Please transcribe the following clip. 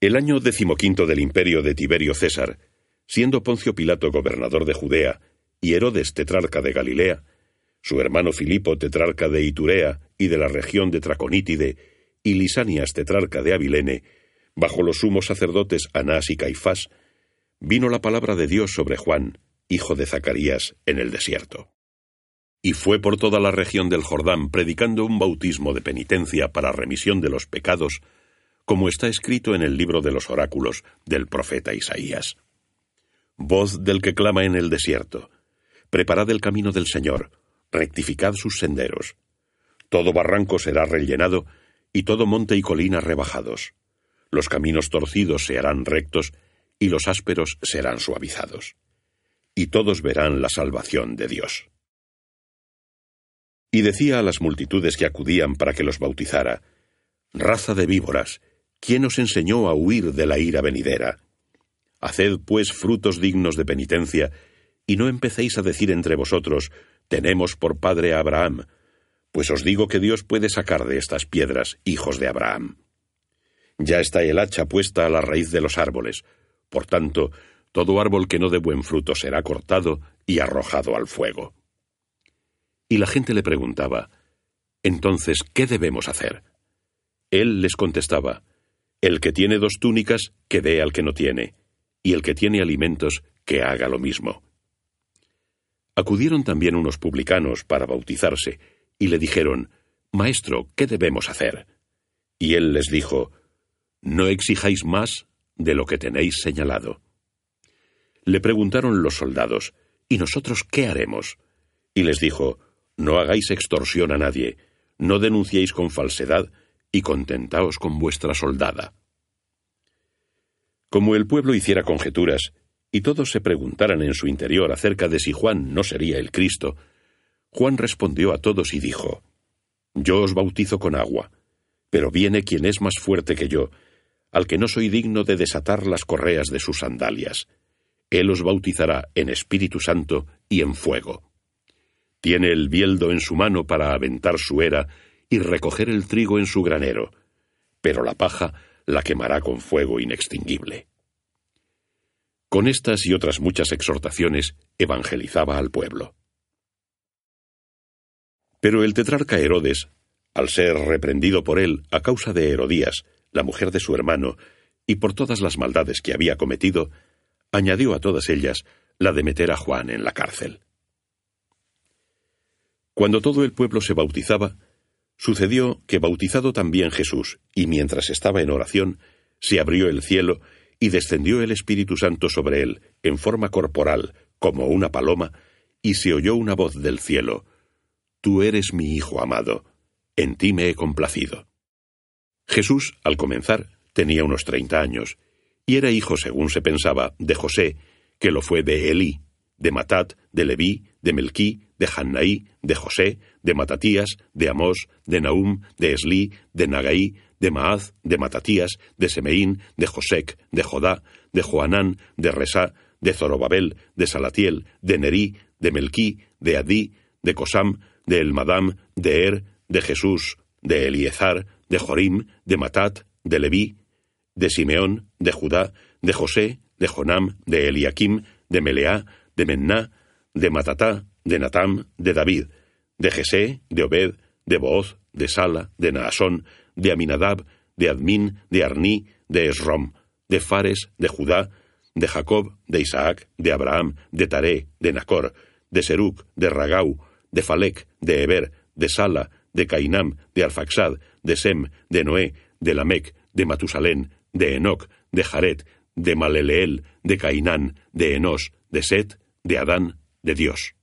El año decimoquinto del imperio de Tiberio César, siendo Poncio Pilato gobernador de Judea y Herodes tetrarca de Galilea, su hermano Filipo tetrarca de Iturea y de la región de Traconítide, y Lisanias tetrarca de Abilene, bajo los sumos sacerdotes Anás y Caifás, vino la palabra de Dios sobre Juan, hijo de Zacarías, en el desierto. Y fue por toda la región del Jordán predicando un bautismo de penitencia para remisión de los pecados, como está escrito en el libro de los oráculos del profeta Isaías. Voz del que clama en el desierto, preparad el camino del Señor, rectificad sus senderos. Todo barranco será rellenado, y todo monte y colina rebajados. Los caminos torcidos se harán rectos, y los ásperos serán suavizados. Y todos verán la salvación de Dios. Y decía a las multitudes que acudían para que los bautizara, Raza de víboras, ¿quién os enseñó a huir de la ira venidera? Haced pues frutos dignos de penitencia, y no empecéis a decir entre vosotros, tenemos por padre a Abraham, pues os digo que Dios puede sacar de estas piedras hijos de Abraham. Ya está el hacha puesta a la raíz de los árboles, por tanto, todo árbol que no dé buen fruto será cortado y arrojado al fuego. Y la gente le preguntaba, Entonces, ¿qué debemos hacer? Él les contestaba, El que tiene dos túnicas, que dé al que no tiene, y el que tiene alimentos, que haga lo mismo. Acudieron también unos publicanos para bautizarse, y le dijeron, Maestro, ¿qué debemos hacer? Y él les dijo, No exijáis más de lo que tenéis señalado. Le preguntaron los soldados, ¿Y nosotros qué haremos? Y les dijo, no hagáis extorsión a nadie, no denunciéis con falsedad, y contentaos con vuestra soldada. Como el pueblo hiciera conjeturas, y todos se preguntaran en su interior acerca de si Juan no sería el Cristo, Juan respondió a todos y dijo, Yo os bautizo con agua, pero viene quien es más fuerte que yo, al que no soy digno de desatar las correas de sus sandalias. Él os bautizará en Espíritu Santo y en fuego. Tiene el bieldo en su mano para aventar su era y recoger el trigo en su granero, pero la paja la quemará con fuego inextinguible. Con estas y otras muchas exhortaciones evangelizaba al pueblo. Pero el tetrarca Herodes, al ser reprendido por él a causa de Herodías, la mujer de su hermano, y por todas las maldades que había cometido, añadió a todas ellas la de meter a Juan en la cárcel. Cuando todo el pueblo se bautizaba, sucedió que bautizado también Jesús, y mientras estaba en oración, se abrió el cielo y descendió el Espíritu Santo sobre él, en forma corporal, como una paloma, y se oyó una voz del cielo, Tú eres mi Hijo amado, en ti me he complacido. Jesús, al comenzar, tenía unos treinta años, y era hijo, según se pensaba, de José, que lo fue de Elí, de Matat, de Leví, de Melquí, de Hannaí, de José, de Matatías, de Amós, de Naum, de Esli, de Nagaí, de Maaz, de Matatías, de Semeín, de Josec, de Jodá, de Joanán, de Resá, de Zorobabel, de Salatiel, de Nerí, de Melquí, de Adí, de Cosam, de Elmadam, de Er, de Jesús, de Eliezar, de Jorim, de Matat, de Leví, de Simeón, de Judá, de José, de Jonam, de Eliakim, de Meleá, de Menná, de Matatá, de Natam, de David, de Jesé, de Obed, de Booz, de Sala, de Naasón, de Aminadab, de Admin, de Arní, de Esrom, de Fares, de Judá, de Jacob, de Isaac, de Abraham, de Taré, de Nacor, de Seruc, de Ragau, de Falec, de Eber, de Sala, de Cainam, de Arfaxad, de Sem, de Noé, de Lamec, de Matusalén, de Enoc, de Jaret, de Maleleel, de Cainán, de Enos, de Set, de Adán, de Dios.